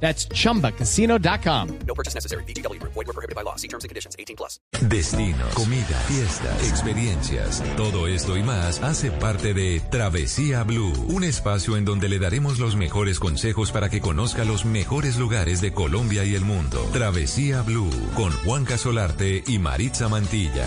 That's chumbacasino.com. No purchase necessary. BGW. Void were prohibited by law. See terms and conditions. 18 plus. Destinos, comida, fiestas, experiencias. Todo esto y más hace parte de Travesía Blue, un espacio en donde le daremos los mejores consejos para que conozca los mejores lugares de Colombia y el mundo. Travesía Blue con Juan Casolarte y Maritza Mantilla.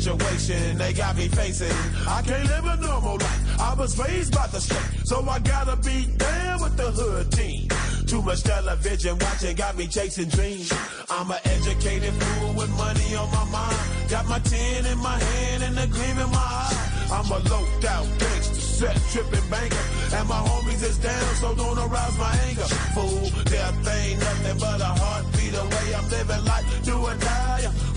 Situation they got me facing. I can't live a normal life. I was raised by the street, so I gotta be down with the hood team. Too much television watching got me chasing dreams. I'm an educated fool with money on my mind. Got my tin in my hand and a gleam in my eye. I'm a loped out gangster, set tripping banker. And my homies is down, so don't arouse my anger. Fool, death ain't nothing but a heartbeat away. I'm living life, do or die.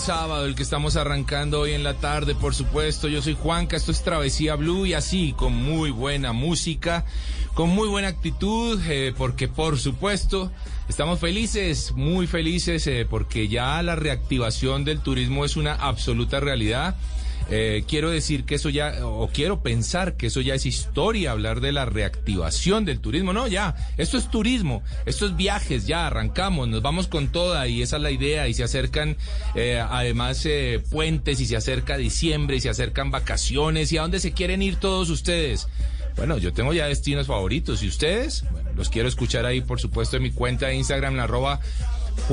sábado el que estamos arrancando hoy en la tarde, por supuesto. Yo soy Juanca, esto es Travesía Blue y así, con muy buena música, con muy buena actitud, eh, porque por supuesto estamos felices, muy felices, eh, porque ya la reactivación del turismo es una absoluta realidad. Eh, quiero decir que eso ya, o quiero pensar que eso ya es historia, hablar de la reactivación del turismo. No, ya, esto es turismo, esto es viajes, ya arrancamos, nos vamos con toda y esa es la idea. Y se acercan eh, además eh, puentes y se acerca diciembre y se acercan vacaciones. ¿Y a dónde se quieren ir todos ustedes? Bueno, yo tengo ya destinos favoritos. ¿Y ustedes? Bueno, los quiero escuchar ahí, por supuesto, en mi cuenta de Instagram, la arroba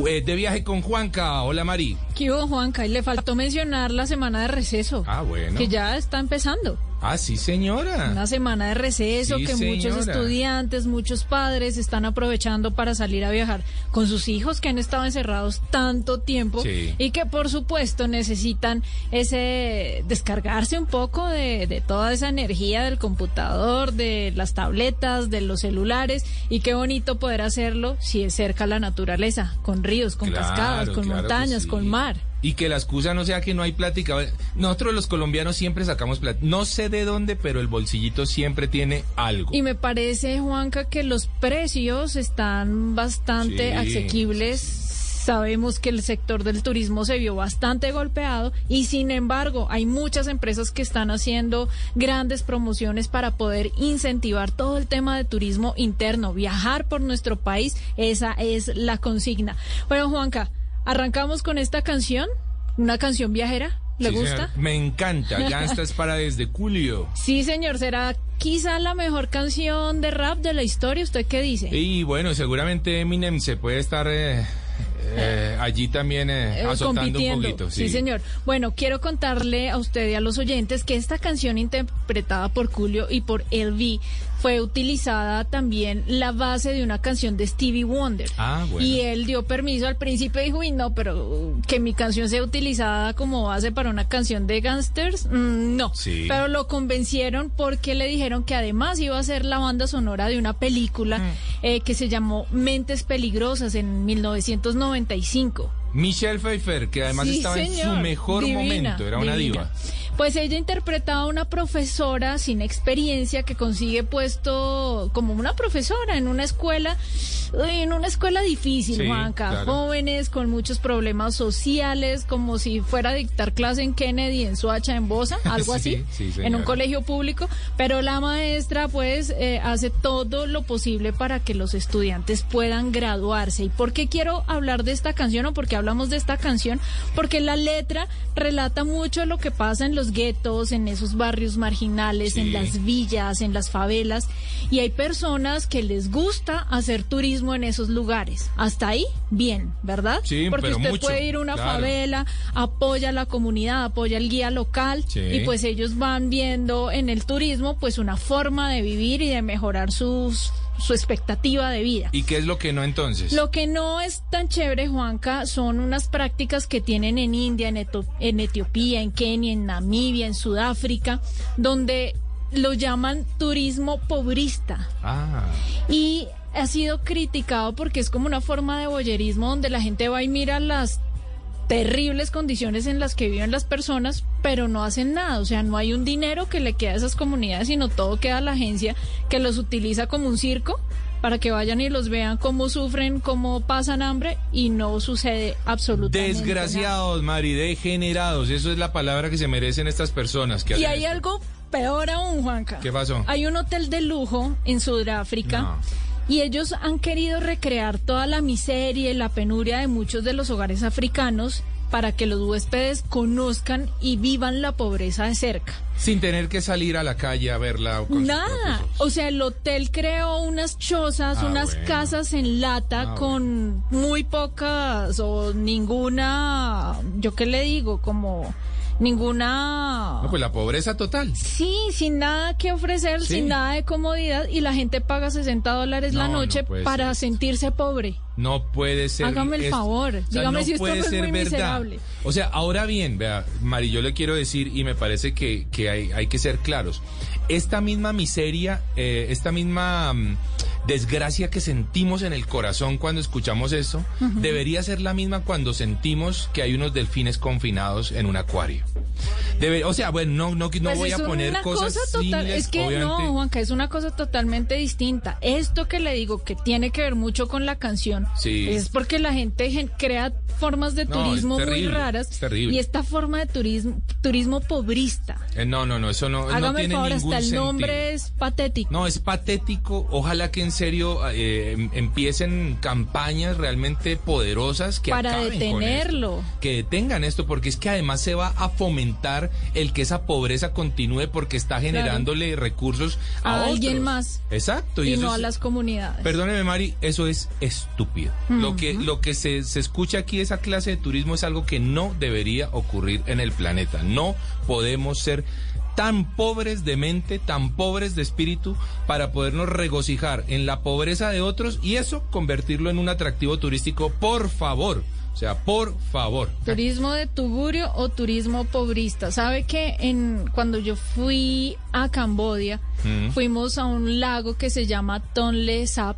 eh, de viaje con Juanca. Hola, Mari. ¿Qué hubo, Juanca? Y le faltó mencionar la semana de receso. Ah, bueno. Que ya está empezando. Ah, sí, señora. Una semana de receso Sí, que muchos estudiantes, muchos padres están aprovechando para salir a viajar con sus hijos que han estado encerrados tanto tiempo Sí. y que por supuesto necesitan ese descargarse un poco de, de toda esa energía del computador, de las tabletas, de los celulares y qué bonito poder hacerlo si es cerca a la naturaleza, con ríos, con Claro, cascadas, con claro montañas, sí. con mar. Y que la excusa no sea que no hay plática. Nosotros los colombianos siempre sacamos plata. No sé de dónde, pero el bolsillito siempre tiene algo. Y me parece, Juanca, que los precios están bastante Sí, asequibles. Sabemos que el sector del turismo se vio bastante golpeado y sin embargo hay muchas empresas que están haciendo grandes promociones para poder incentivar todo el tema de turismo interno, viajar por nuestro país, esa es la consigna. Bueno, Juanca, arrancamos con esta canción, una canción viajera, ¿le Sí, gusta? señor. Me encanta. Ya esta es para desde Julio. Sí, señor, será quizá la mejor canción de rap de la historia. ¿Usted qué dice? Y bueno, seguramente Eminem se puede estar eh, eh, allí también eh, eh, azotando un poquito. Sí. señor. Bueno, quiero contarle a usted y a los oyentes que esta canción interpretada por Julio y por LV fue utilizada también la base de una canción de Stevie Wonder. Ah, bueno. Y él dio permiso al principio dijo, uy, no, pero que mi canción sea utilizada como base para una canción de gangsters, mm, no. Sí. Pero lo convencieron porque le dijeron que además iba a ser la banda sonora de una película Mm. eh, que se llamó Mentes Peligrosas en 1995. Michelle Pfeiffer, que además Sí, estaba en su mejor Divina, momento, era una divina. diva. Pues ella interpretaba a una profesora sin experiencia que consigue puesto como una profesora en una escuela, en una escuela difícil, Sí, Juanca. claro. Jóvenes con muchos problemas sociales, como si fuera a dictar clase en Kennedy, en Soacha, en Bosa, algo Sí, así, sí, en un colegio público. Pero la maestra, pues, eh, hace todo lo posible para que los estudiantes puedan graduarse. ¿Y por qué quiero hablar de esta canción o por qué hablamos de esta canción? Porque la letra relata mucho lo que pasa en los guetos, en esos barrios marginales, Sí. en las villas, en las favelas. Y hay personas que les gusta hacer turismo en esos lugares. Hasta ahí, bien, ¿verdad? Sí, Porque pero usted mucho, puede ir a una claro. favela, apoya a la comunidad, apoya al guía local Sí. y pues ellos van viendo en el turismo pues una forma de vivir y de mejorar sus, su expectativa de vida. ¿Y qué es lo que no entonces? Lo que no es tan chévere, Juanca, son unas prácticas que tienen en India, en, Eto- en Etiopía, en Kenia, en Namibia, en Sudáfrica, donde lo llaman turismo pobrista Ah, y ha sido criticado porque es como una forma de boyerismo donde la gente va y mira las terribles condiciones en las que viven las personas, pero no hacen nada, o sea, no hay un dinero que le quede a esas comunidades, sino todo queda a la agencia que los utiliza como un circo para que vayan y los vean cómo sufren, cómo pasan hambre y no sucede absolutamente nada. desgraciados, Mari, degenerados. Eso es la palabra que se merecen estas personas. Que Y hay esto. algo peor aún, Juanca. ¿Qué pasó? Hay un hotel de lujo en Sudáfrica No. Y ellos han querido recrear toda la miseria y la penuria de muchos de los hogares africanos para que los huéspedes conozcan y vivan la pobreza de cerca. Sin tener que salir a la calle a verla. con sus Nada. O sea, el hotel creó unas chozas, Ah, unas bueno. casas en lata Ah, con muy pocas o ninguna, yo qué le digo, como ninguna... No, pues la pobreza total. Sí, sin nada que ofrecer, Sí. sin nada de comodidad y la gente paga 60 dólares la No, no noche para ser. sentirse pobre. No puede ser. Hágame el favor, dígame si esto puede no es ser muy verdad. miserable. O sea, ahora bien, vea, Mari, yo le quiero decir, y me parece que, que hay, hay que ser claros. Esta misma miseria, eh, esta misma mm, desgracia que sentimos en el corazón cuando escuchamos esto, debería ser la misma cuando sentimos que hay unos delfines confinados en un acuario. Debe, o sea, bueno, no, no, no Pues voy a poner una cosas cosa total, similares, es que obviamente. no, Juanca, es una cosa totalmente distinta. Esto que le digo que tiene que ver mucho con la canción, Sí. es porque la gente gen- crea formas de No, es turismo muy raras es y esta forma de turismo turismo pobrista. Eh, no, no, no, eso no, Hágame tiene favor, ningún hasta el sentido. nombre es patético. No, es patético. Ojalá que en serio eh, em- empiecen campañas realmente poderosas que Para acaben con detenerlo. esto. que detengan esto, porque es que además se va a fomentar el que esa pobreza continúe porque está generándole recursos a, A alguien más. Exacto. y no a es- las comunidades. Perdóneme, Mari, eso es estúpido. Lo que, lo que se, se escucha aquí, esa clase de turismo, es algo que no debería ocurrir en el planeta. No podemos ser tan pobres de mente, tan pobres de espíritu, para podernos regocijar en la pobreza de otros y eso convertirlo en un atractivo turístico, por favor. O sea, por favor. Turismo de tugurio o turismo pobrista. ¿Sabe que en cuando yo fui a Cambodia, Mm. fuimos a un lago que se llama Tonle Sap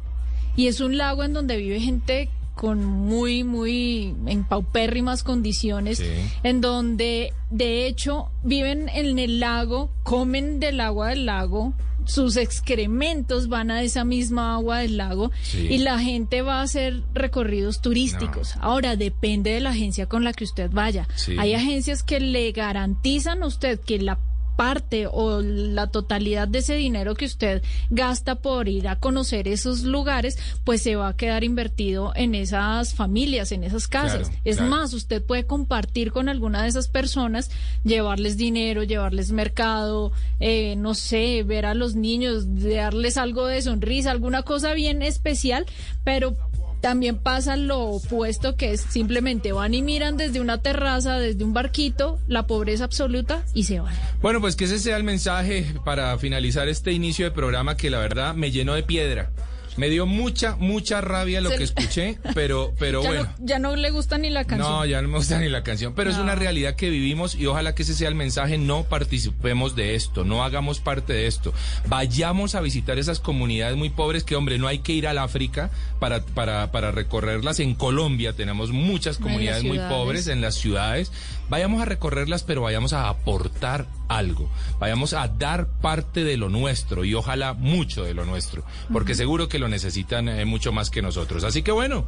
y es un lago en donde vive gente con muy, muy en paupérrimas condiciones, Sí. en donde de hecho viven en el lago, comen del agua del lago, sus excrementos van a esa misma agua del lago Sí. y la gente va a hacer recorridos turísticos. Ahora depende de la agencia con la que usted vaya. Sí. Hay agencias que le garantizan a usted que la parte o la totalidad de ese dinero que usted gasta por ir a conocer esos lugares, pues se va a quedar invertido en esas familias, en esas casas. Claro, es claro. más, usted puede compartir con alguna de esas personas, llevarles dinero, llevarles mercado, eh, no sé, ver a los niños, darles algo de sonrisa, alguna cosa bien especial, pero también pasa lo opuesto, que es simplemente van y miran desde una terraza, desde un barquito, la pobreza absoluta y se van. Bueno, pues que ese sea el mensaje para finalizar este inicio de programa que la verdad me llenó de piedra. Me dio mucha, mucha rabia lo Se- que escuché, pero, pero ya, bueno. no, ya no le gusta ni la canción. No, ya no me gusta ni la canción, pero es una realidad que vivimos y ojalá que ese sea el mensaje, no participemos de esto, no hagamos parte de esto. Vayamos a visitar esas comunidades muy pobres que, hombre, no hay que ir al África para, para, para recorrerlas. En Colombia tenemos muchas comunidades muy pobres en las ciudades. Vayamos a recorrerlas, pero vayamos a aportar algo. Vayamos a dar parte de lo nuestro y ojalá mucho de lo nuestro, porque seguro que lo necesitan eh, mucho más que nosotros. Así que bueno,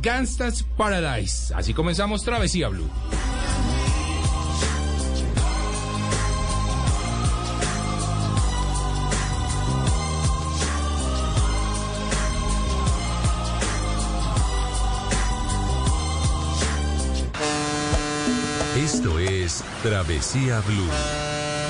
Gangsta's Paradise. Así comenzamos Travesía Blue. Travesía Blue.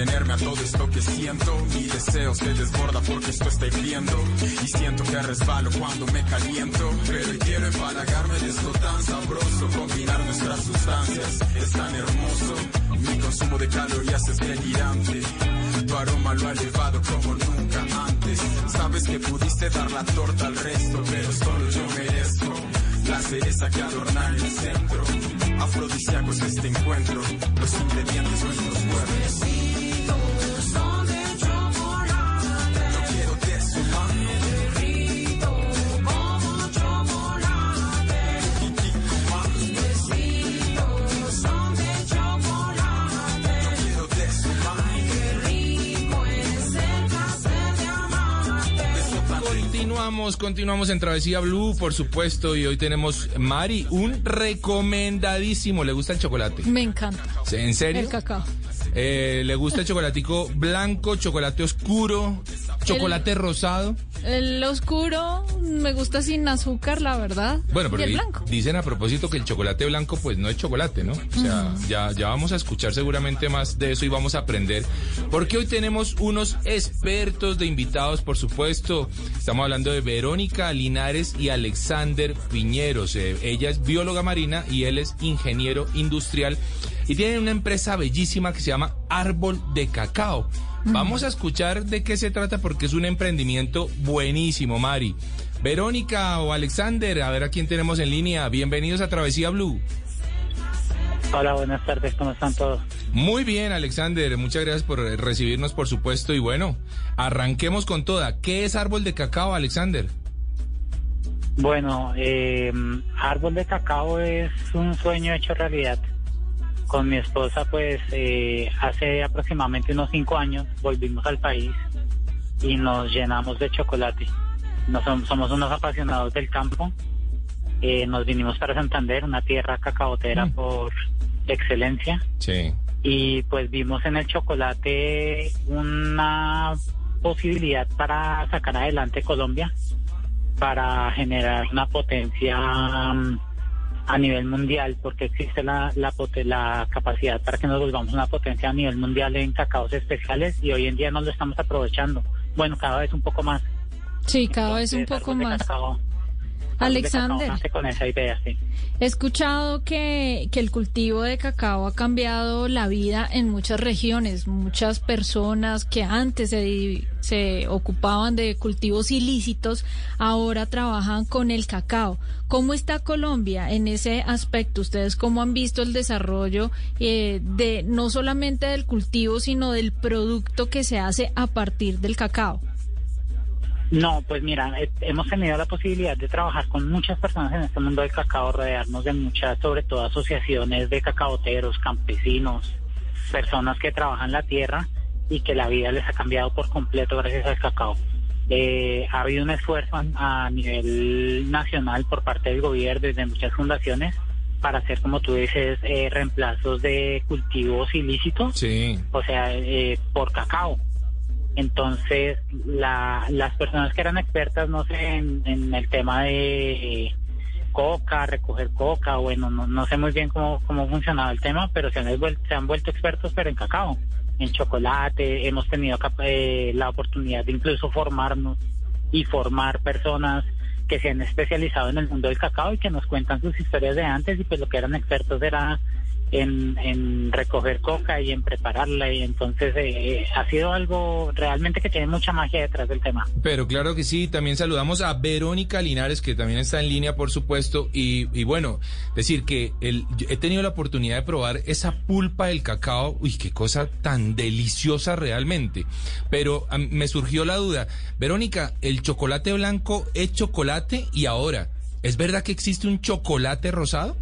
Contenerme a todo esto que siento. Mi deseo se desborda porque esto está hirviendo. Y siento que resbalo cuando me caliento. Pero quiero empalagarme de esto tan sabroso. Combinar nuestras sustancias es tan hermoso. Mi consumo de calorías es delirante. Tu aroma lo ha elevado como nunca antes. Sabes que pudiste dar la torta al resto, pero solo yo merezco la cereza que adorna el centro. Afrodisíaco es este encuentro, los ingredientes nuestros cuerpos. Continuamos, continuamos en Travesía Blue, por supuesto, y hoy tenemos, Mari, un recomendadísimo. ¿Le gusta el chocolate? Me encanta. ¿En serio? El cacao. Eh, ¿Le gusta el chocolatico blanco, chocolate oscuro, chocolate rosado? El oscuro me gusta sin azúcar, la verdad. Bueno, y pero el di- blanco. dicen a propósito que el chocolate blanco pues no es chocolate, ¿no? O sea, ya, ya vamos a escuchar seguramente más de eso y vamos a aprender. Porque hoy tenemos unos expertos de invitados, por supuesto. Estamos hablando de Verónica Linares y Alexander Piñeros. Eh, ella es bióloga marina y él es ingeniero industrial. Y tienen una empresa bellísima que se llama Árbol de Cacao. Vamos a escuchar de qué se trata porque es un emprendimiento buenísimo, Mari. Verónica o Alexander, a ver a quién tenemos en línea. Bienvenidos a Travesía Blue. Hola, buenas tardes, ¿cómo están todos? Muy bien, Alexander. Muchas gracias por recibirnos, por supuesto. Y bueno, arranquemos con toda. ¿Qué es árbol de cacao, Alexander? Bueno, eh, Árbol de Cacao es un sueño hecho realidad. Con mi esposa, pues eh, hace aproximadamente unos cinco años volvimos al país y nos llenamos de chocolate. Nos, som- somos unos apasionados del campo. Eh, nos vinimos para Santander, una tierra cacaotera Mm. por excelencia. Sí. y pues vimos en el chocolate una posibilidad para sacar adelante Colombia, para generar una potencia mm, a nivel mundial, porque existe la, la, la capacidad para que nos volvamos una potencia a nivel mundial en cacaos especiales y hoy en día no lo estamos aprovechando. Bueno, cada vez un poco más. Sí, cada vez un poco más. Cacao Alexander. nace con esa idea, sí. He escuchado que, que el cultivo de cacao ha cambiado la vida en muchas regiones. Muchas personas que antes se, se ocupaban de cultivos ilícitos ahora trabajan con el cacao. ¿Cómo está Colombia en ese aspecto? ¿Ustedes cómo han visto el desarrollo eh, de no solamente del cultivo, sino del producto que se hace a partir del cacao? No, pues mira, eh, hemos tenido la posibilidad de trabajar con muchas personas en este mundo del cacao, rodearnos de muchas, sobre todo asociaciones de cacaoteros, campesinos, personas que trabajan la tierra y que la vida les ha cambiado por completo gracias al cacao. Eh, ha habido un esfuerzo a, a nivel nacional por parte del gobierno y de muchas fundaciones para hacer, como tú dices, eh, reemplazos de cultivos ilícitos, Sí. o sea, eh, por cacao. Entonces, la, las personas que eran expertas, no sé, en, el tema de coca, recoger coca, bueno, no, no sé muy bien cómo, cómo funcionaba el tema, pero se han, vuelto, se han vuelto expertos, pero en cacao, en chocolate, hemos tenido eh, la oportunidad de incluso formarnos y formar personas que se han especializado en el mundo del cacao y que nos cuentan sus historias de antes y pues lo que eran expertos era en, recoger coca y en prepararla y entonces eh, ha sido algo realmente que tiene mucha magia detrás del tema. Pero claro que sí, también saludamos a Verónica Linares, que también está en línea, por supuesto. Y, bueno, decir que el, he tenido la oportunidad de probar esa pulpa del cacao. Uy, qué cosa tan deliciosa realmente. Pero me surgió la duda. Verónica, ¿el chocolate blanco es chocolate? Y ahora, ¿es verdad que existe un chocolate rosado?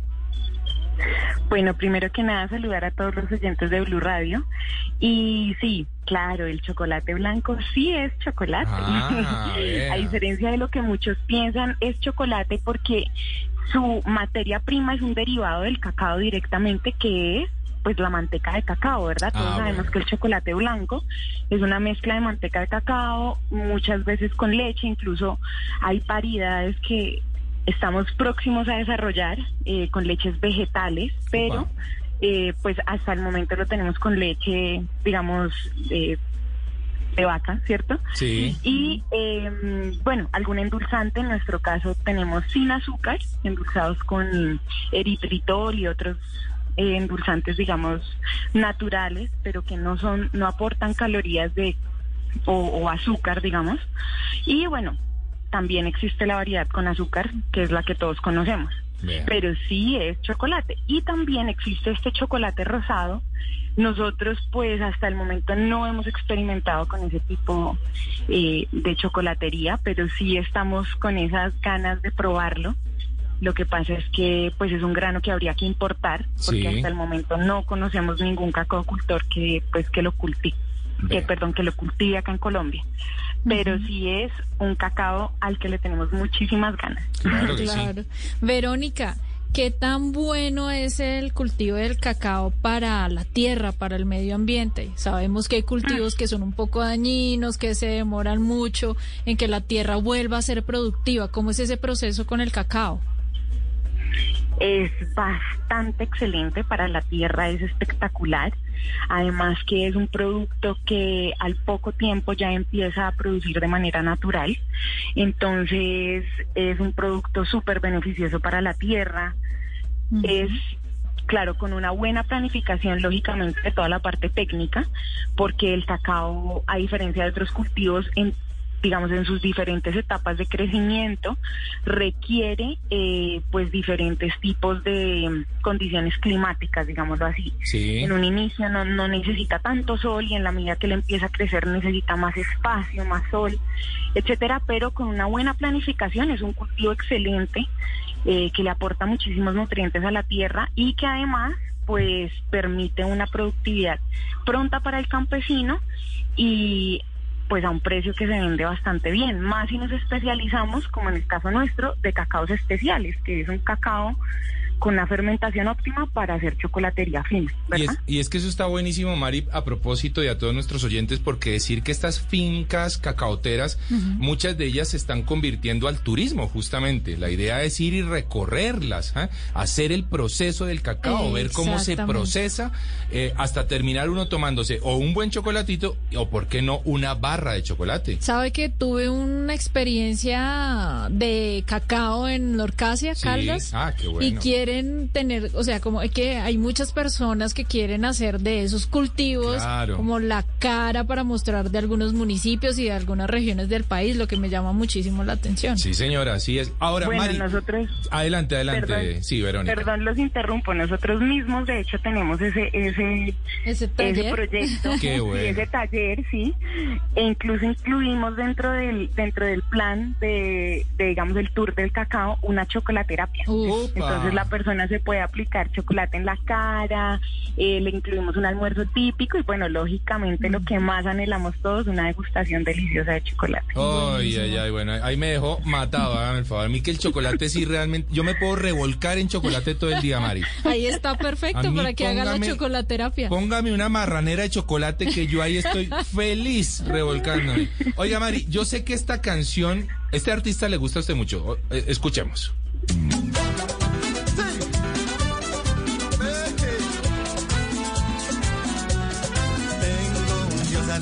Bueno, primero que nada saludar a todos los oyentes de Blue Radio. Y sí, claro, el chocolate blanco sí es chocolate. Ah, a diferencia de lo que muchos piensan, es chocolate porque su materia prima es un derivado del cacao directamente que es pues la manteca de cacao, ¿verdad? Todos Ah, sabemos bueno. que el chocolate blanco es una mezcla de manteca de cacao, muchas veces con leche, incluso hay paridades que estamos próximos a desarrollar eh, con leches vegetales, pero eh, pues hasta el momento lo tenemos con leche, digamos, eh, de vaca, ¿cierto? Sí. Y eh, bueno, algún endulzante, en nuestro caso tenemos sin azúcar, endulzados con eritritol y otros eh, endulzantes, digamos, naturales, pero que no son, no aportan calorías de o, o azúcar, digamos. Y bueno, también existe la variedad con azúcar, que es la que todos conocemos. Pero sí es chocolate. Y también existe este chocolate rosado. Nosotros, pues, hasta el momento no hemos experimentado con ese tipo eh, de chocolatería, pero sí estamos con esas ganas de probarlo. Lo que pasa es que, pues, es un grano que habría que importar, porque Sí. hasta el momento no conocemos ningún cacaocultor que, pues, que lo cultive, que, perdón, que lo cultive acá en Colombia. Pero sí es un cacao al que le tenemos muchísimas ganas. Claro que sí. Claro. Verónica, ¿qué tan bueno es el cultivo del cacao para la tierra, para el medio ambiente? Sabemos que hay cultivos que son un poco dañinos, que se demoran mucho en que la tierra vuelva a ser productiva. ¿Cómo es ese proceso con el cacao? Es bastante excelente para la tierra, es espectacular. Además que es un producto que al poco tiempo ya empieza a producir de manera natural. Entonces es un producto súper beneficioso para la tierra. Es claro, con una buena planificación, lógicamente, de toda la parte técnica, porque el cacao, a diferencia de otros cultivos, en, digamos, en sus diferentes etapas de crecimiento, requiere, eh, pues, diferentes tipos de condiciones climáticas, digámoslo así. Sí. En un inicio no, no necesita tanto sol y en la medida que le empieza a crecer necesita más espacio, más sol, etcétera, pero con una buena planificación es un cultivo excelente eh, que le aporta muchísimos nutrientes a la tierra y que además pues permite una productividad pronta para el campesino y pues a un precio que se vende bastante bien, más si nos especializamos, como en el caso nuestro, de cacaos especiales, que es un cacao con una fermentación óptima para hacer chocolatería fina, Y ¿verdad? es, y es que eso está buenísimo, Mari, a propósito y a todos nuestros oyentes, porque decir que estas fincas cacaoteras, muchas de ellas se están convirtiendo al turismo, justamente. La idea es ir y recorrerlas, ¿ah? hacer el proceso del cacao, ver cómo se procesa, eh, hasta terminar uno tomándose o un buen chocolatito, o por qué no, una barra de chocolate. Sabe que tuve una experiencia de cacao en Lorcasia, Sí. Caldas. Ah, qué Y bueno. Quieren tener, o sea, como es que hay muchas personas que quieren hacer de esos cultivos Claro. como la cara para mostrar de algunos municipios y de algunas regiones del país, lo que me llama muchísimo la atención. Sí, señora, así es. Ahora, bueno, Mari, nosotros adelante, adelante. Perdón. sí, Verónica. Perdón, los interrumpo. Nosotros mismos, de hecho, tenemos ese ese Ese ese taller. proyecto, Qué y bueno. ese taller, sí. E incluso incluimos dentro del dentro del plan de, de, digamos, el tour del cacao una chocolaterapia. Upa. Entonces la persona se puede aplicar chocolate en la cara, eh, le incluimos un almuerzo típico y bueno, lógicamente lo que más anhelamos todos, una degustación deliciosa de chocolate. Ay, ay, ay, bueno, ahí me dejó matado, hágame el favor. A mí que el chocolate sí realmente, yo me puedo revolcar en chocolate todo el día, Mari. Ahí está perfecto mí para que haga la chocolaterapia. Póngame una marranera de chocolate que yo ahí estoy feliz revolcándome. Oiga, Mari, yo sé que esta canción, este artista le gusta a usted mucho. Eh, Escuchemos.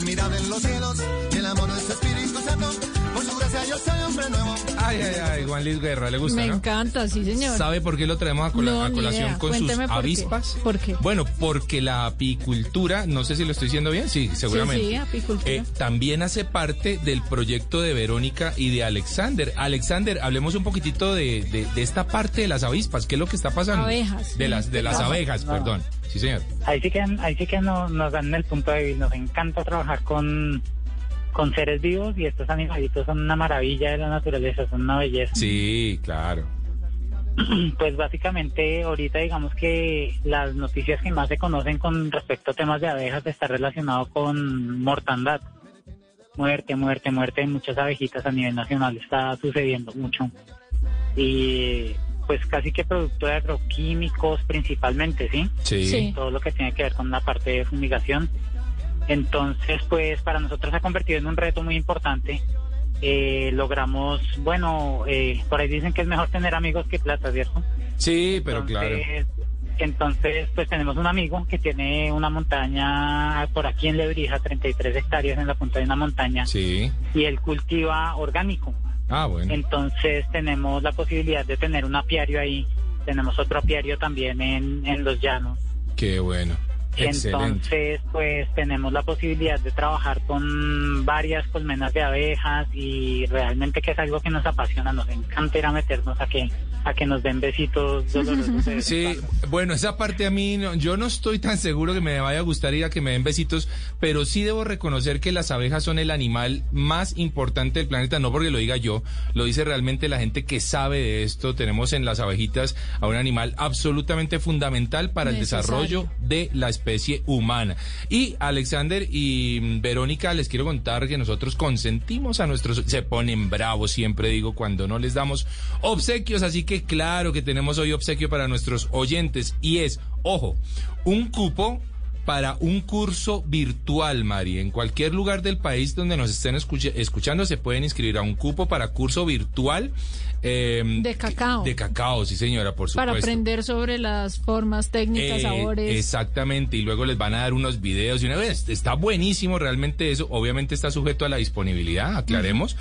Admirable en los cielos el amor de su Espíritu Santo. Su gracia yo soy hombre nuevo. Ay, ay, ay, Juan Luis Guerra, le gusta, Me ¿no? encanta, sí, señor. ¿Sabe por qué lo traemos a, No, colación con sus Cuénteme qué. avispas? ¿Por qué? Bueno, porque la apicultura, no sé si lo estoy diciendo bien, sí, seguramente. Sí, sí, apicultura. Eh, también hace parte del proyecto de Verónica y de Alexander. Alexander, hablemos un poquitito de, de- de esta parte de las avispas. ¿Qué es lo que está pasando? Abejas. De las, de las No, abejas, no. perdón. Sí, señor. Ahí sí que, ahí sí que no- nos dan el punto de vista. Nos encanta trabajar con, con seres vivos y estos animalitos son una maravilla de la naturaleza, son una belleza. Sí, claro. Pues básicamente ahorita digamos que las noticias que más se conocen con respecto a temas de abejas está relacionado con mortandad. Muerte, muerte, muerte de muchas abejitas a nivel nacional está sucediendo mucho. Y pues casi que producto de agroquímicos principalmente, ¿sí? Sí. Sí. todo lo que tiene que ver con la parte de fumigación. Entonces, pues para nosotros se ha convertido en un reto muy importante. Eh, logramos, bueno, eh, por ahí dicen que es mejor tener amigos que plata, ¿cierto? Sí, pero claro. entonces, entonces, pues tenemos un amigo que tiene una montaña por aquí en Lebrija, 33 hectáreas en la punta de una montaña, Sí. y él cultiva orgánico. Ah, bueno. Entonces tenemos la posibilidad de tener un apiario ahí, tenemos otro apiario también en, en los llanos. Qué bueno. Excelente. Entonces, pues tenemos la posibilidad de trabajar con varias colmenas de abejas y realmente que es algo que nos apasiona, nos encanta ir a meternos a que a que nos den besitos de Sí, bueno, esa parte a mí, no- yo no estoy tan seguro que me vaya a gustar ir a que me den besitos, pero sí debo reconocer que las abejas son el animal más importante del planeta, no porque lo diga yo, lo dice realmente la gente que sabe de esto. Tenemos en las abejitas a un animal absolutamente fundamental para el desarrollo de la especie humana. Y Alexander y mm, Verónica, les quiero contar que nosotros consentimos a nuestros, se ponen bravos siempre digo cuando no les damos obsequios, así que claro que tenemos hoy obsequio para nuestros oyentes y es, ojo, un cupo para un curso virtual, Mari. En cualquier lugar del país donde nos estén escuchando se pueden inscribir a un cupo para curso virtual. eh, De cacao. De cacao, sí señora, por supuesto. Para aprender sobre las formas, técnicas, Eh, sabores. Exactamente, y luego les van a dar unos videos y una vez está buenísimo realmente eso, obviamente está sujeto a la disponibilidad, aclaremos.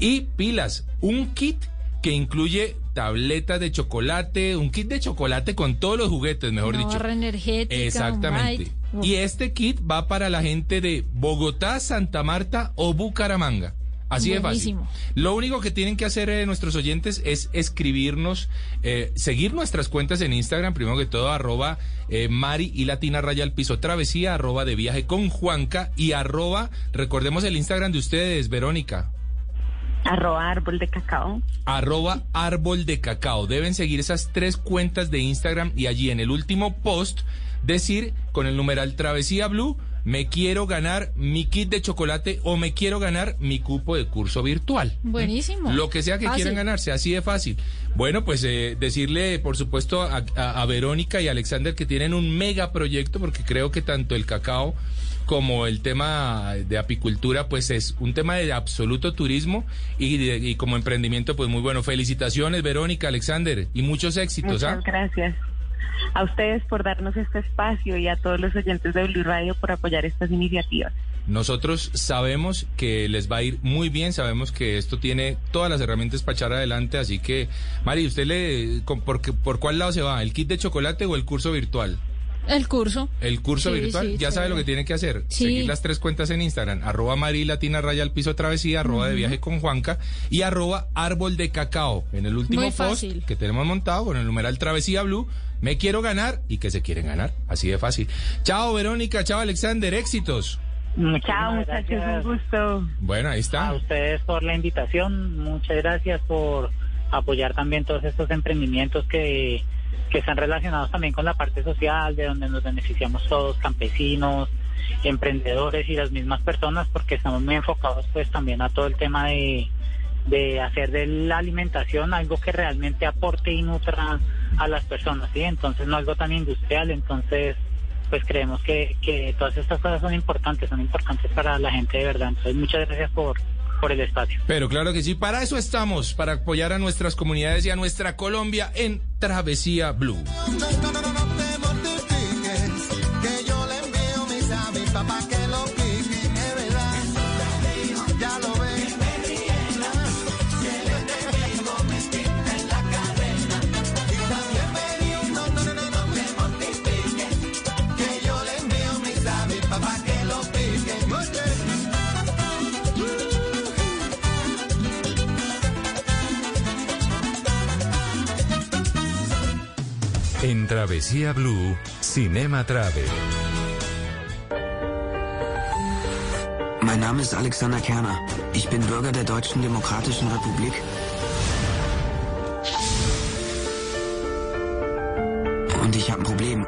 Y pilas, un kit que incluye tabletas de chocolate, un kit de chocolate con todos los juguetes, mejor una dicho. barra energética. Exactamente. Y este kit va para la gente de Bogotá, Santa Marta o Bucaramanga. Así de fácil. Lo único que tienen que hacer eh, nuestros oyentes es escribirnos, eh, seguir nuestras cuentas en Instagram, primero que todo, arroba eh, Mari y Latina Raya al Piso Travesía, arroba de viaje con Juanca y arroba, recordemos el Instagram de ustedes, Verónica. Arroba árbol de cacao. arroba árbol de cacao. Deben seguir esas tres cuentas de Instagram y allí en el último post decir con el numeral Travesía Blue, me quiero ganar mi kit de chocolate o me quiero ganar mi cupo de curso virtual. Buenísimo. Lo que sea que Fácil. quieran ganarse, así de fácil. Bueno, pues eh, decirle, por supuesto, a, a- a Verónica y a Alexander que tienen un mega proyecto, porque creo que tanto el cacao como el tema de apicultura, pues es un tema de absoluto turismo y, de- y como emprendimiento, pues muy bueno. Felicitaciones, Verónica, Alexander, y muchos éxitos. ¿ah? Muchas gracias. A ustedes por darnos este espacio y a todos los oyentes de Blue Radio por apoyar estas iniciativas. Nosotros sabemos que les va a ir muy bien, sabemos que esto tiene todas las herramientas para echar adelante, así que, Mari, ¿usted le, por, qué- por cuál lado se va? ¿El kit de chocolate o el curso virtual? El curso. El curso Sí, virtual, sí, ya sabe lo que tiene que hacer. Sí. Seguir las tres cuentas en Instagram, arroba Mari Latina Raya al Piso Travesía, arroba de viaje con Juanca y arroba Árbol de Cacao. En el último Muy post fácil. que tenemos montado con el numeral Travesía Blue, me quiero ganar y que se quieren ganar. Así de fácil. Chao Verónica, chao Alexander, éxitos. Chao, muchachos, gracias un gusto. Bueno, ahí está. a ustedes por la invitación, muchas gracias por apoyar también todos estos emprendimientos que que están relacionados también con la parte social, de donde nos beneficiamos todos, campesinos, emprendedores y las mismas personas, porque estamos muy enfocados pues también a todo el tema de, de hacer de la alimentación algo que realmente aporte y nutra a las personas, ¿sí? Entonces no algo tan industrial, entonces pues creemos que, que todas estas cosas son importantes, son importantes para la gente de verdad. Entonces muchas gracias por, por el espacio. Pero claro que sí, para eso estamos, para apoyar a nuestras comunidades y a nuestra Colombia en Travesía Blue. No, no, no, En Travesía Blue, Cinema Travel. Mein Name ist Alexander Kerner. Ich bin Bürger der Deutschen Demokratischen Republik. Und ich habe ein Problem.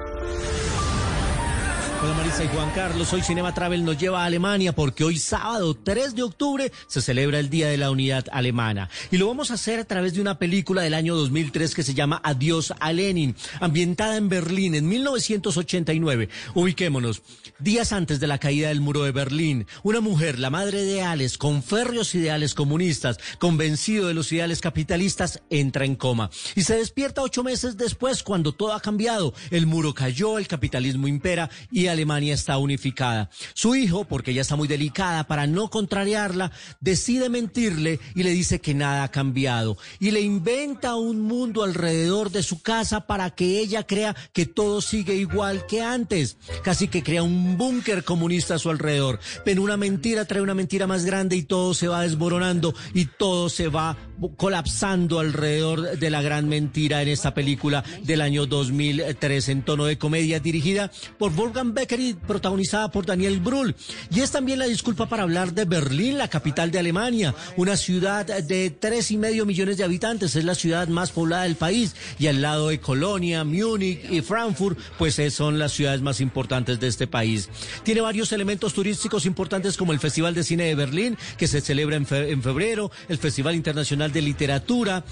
Hola Marisa y Juan Carlos, hoy Cinema Travel nos lleva a Alemania porque hoy sábado 3 de octubre se celebra el Día de la Unidad Alemana. Y lo vamos a hacer a través de una película del año 2003 que se llama Adiós a Lenin, ambientada en Berlín en 1989. Ubiquémonos, días antes de la caída del muro de Berlín, una mujer, la madre de Alex, con férreos ideales comunistas, convencido de los ideales capitalistas, entra en coma. Y se despierta ocho meses después cuando todo ha cambiado, el muro cayó, el capitalismo impera y Alemania está unificada. Su hijo, porque ella está muy delicada para no contrariarla, decide mentirle y le dice que nada ha cambiado. Y le inventa un mundo alrededor de su casa para que ella crea que todo sigue igual que antes. Casi que crea un búnker comunista a su alrededor. Pero una mentira trae una mentira más grande y todo se va desmoronando y todo se va colapsando alrededor de la gran mentira en esta película del año 2003 en tono de comedia dirigida por Wolfgang Becker y protagonizada por Daniel Brühl. Y es también la disculpa para hablar de Berlín, la capital de Alemania, una ciudad de tres y medio millones de habitantes, es la ciudad más poblada del país y al lado de Colonia, Múnich y Frankfurt, pues eh, son las ciudades más importantes de este país. Tiene varios elementos turísticos importantes como el Festival de Cine de Berlín, que se celebra en, en febrero, el Festival Internacional de Literatura.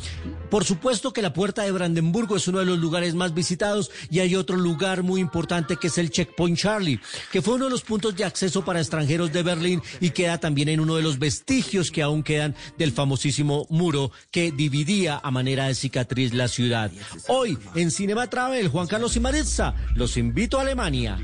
Por supuesto que la Puerta de Brandenburgo es uno de los lugares más visitados y hay otro lugar muy importante que es el Checkpoint Charlie, que fue uno de los puntos de acceso para extranjeros de Berlín y queda también en uno de los vestigios que aún quedan del famosísimo muro que dividía a manera de cicatriz la ciudad. Hoy en Cinema Travel, Juan Carlos y Maritza, los invito a Alemania.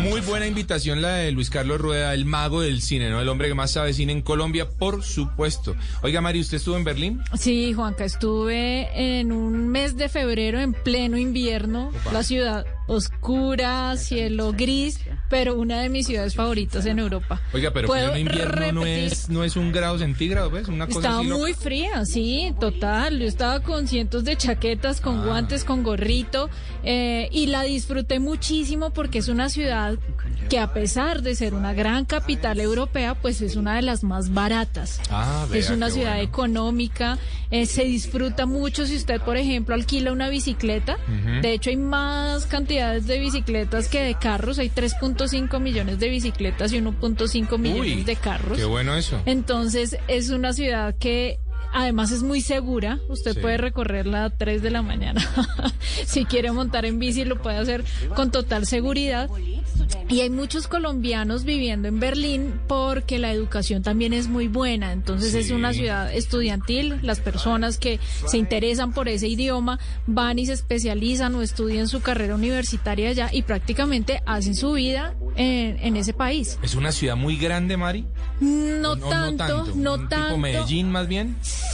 Muy buena invitación la de Luis Carlos Rueda, el mago del cine, ¿no? El hombre que más sabe cine en Colombia, por supuesto. Mari, ¿usted estuvo en Berlín? Sí, Juanca, estuve en un mes de febrero en pleno invierno, la ciudad oscura, cielo gris, pero una de mis ciudades favoritas en Europa. Oiga, pero ¿Puedo pleno invierno no repetir? es, no es un grado centígrado, ¿ves? Una cosa Estaba así loca. muy fría, sí, total. Yo estaba con cientos de chaquetas, con Ah. guantes, con gorrito, eh, y la disfruté muchísimo porque es una ciudad que a pesar de ser una gran capital europea, pues es una de las más baratas. Ah, vea, es una ciudad bueno. económica, eh, se disfruta mucho si usted, por ejemplo, alquila una bicicleta. De hecho, hay más cantidades de bicicletas que de carros. Hay 3.5 millones de bicicletas y 1.5 millones Uy, de carros. Qué bueno eso. Entonces es una ciudad que además es muy segura. Usted Sí. puede recorrerla a 3 de la mañana. si quiere montar en bici lo puede hacer con total seguridad. Y hay muchos colombianos viviendo en Berlín porque la educación también es muy buena. Entonces es una ciudad estudiantil. Las personas que se interesan por ese idioma van y se especializan o estudian su carrera universitaria allá y prácticamente hacen su vida en, en ese país. ¿Es una ciudad muy grande, Mari? No, ¿O no, tanto, no ¿Un tanto. tipo Medellín, más bien?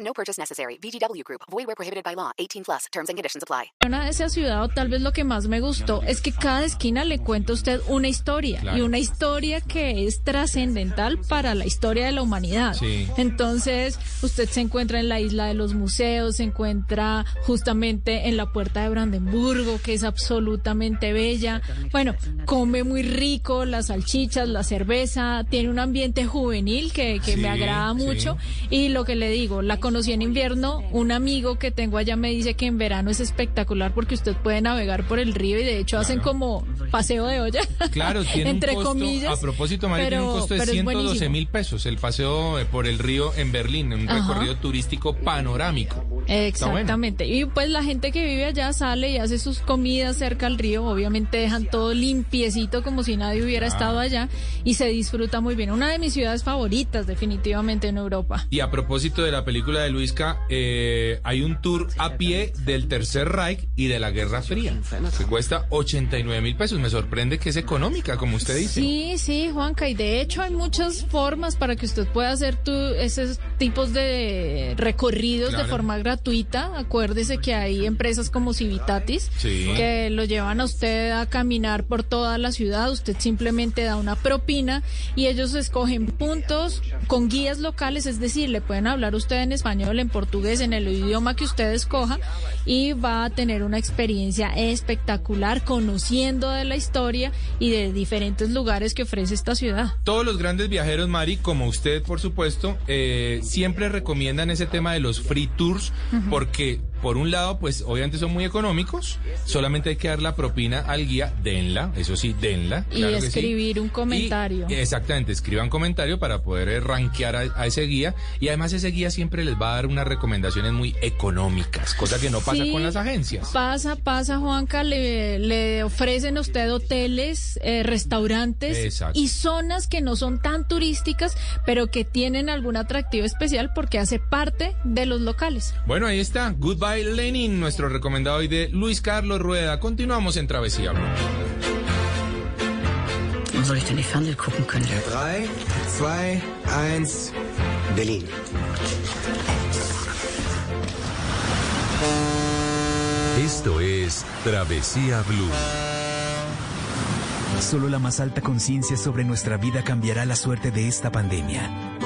No purchase necessary. VGW Group. Void where prohibited by law. 18 plus. Terms and conditions apply. de esa ciudad, o tal vez lo que más me gustó, es que cada esquina le cuenta a usted una historia Claro. y una historia que es trascendental para la historia de la humanidad. Sí. Entonces, usted se encuentra en la isla de los museos, se encuentra justamente en la puerta de Brandenburgo, que es absolutamente bella. Bueno, come muy rico, las salchichas, la cerveza, tiene un ambiente juvenil que, que Sí, me agrada sí. mucho. Y lo que le digo, la conocí en invierno, un amigo que tengo allá me dice que en verano es espectacular porque usted puede navegar por el río y de hecho hacen como paseo de olla. Claro, tiene entre un costo, comillas. a propósito, María, tiene un costo de pero es 112 buenísimo. mil pesos el paseo eh, por el río en Berlín, un Ajá. recorrido turístico panorámico. Bueno. Exactamente. Y pues la gente que vive allá sale y hace sus comidas cerca al río. Obviamente dejan todo limpiecito como si nadie hubiera Ah. estado allá y se disfruta muy bien. Una de mis ciudades favoritas definitivamente en Europa. Y a propósito de la película de Luisca, eh, hay un tour a pie del Tercer Reich y de la Guerra Fría, que cuesta 89 mil pesos. Me sorprende que es económica, como usted dice. Sí, sí, Juanca, y de hecho hay muchas formas para que usted pueda hacer tu, esos tipos de recorridos Claro. de forma gratuita. Acuérdese que hay empresas como Civitatis Sí. que lo llevan a usted a caminar por toda la ciudad. Usted simplemente da una propina y ellos escogen puntos con guías locales, es decir, le pueden hablar usted en español, en portugués, en el idioma que usted escoja y va a tener una experiencia espectacular conociendo de la historia y de diferentes lugares que ofrece esta ciudad. Todos los grandes viajeros, Mari, como usted, por supuesto, eh, siempre recomiendan ese tema de los free tours porque, por un lado, pues obviamente son muy económicos, solamente hay que dar la propina al guía, denla, eso sí, denla. Y claro que sí. escribir un comentario. Y, exactamente, escriban comentario para poder eh, rankear a, a ese guía y además ese guía siempre les va a dar unas recomendaciones muy económicas, cosa que no pasa Sí, con las agencias. Pasa, pasa, Juanca, le, le ofrecen a usted hoteles, eh, restaurantes Exacto. y zonas que no son tan turísticas, pero que tienen algún atractivo especial porque hace parte de los locales. Bueno, ahí está. Goodbye Lenin, nuestro recomendado hoy de Luis Carlos Rueda. Continuamos en Travesía Blue. Wo soll ich denn die Fernseh gucken können? 3, 2, 1, Berlin. Esto es Travesía Blue. Solo la más alta conciencia sobre nuestra vida cambiará la suerte de esta pandemia.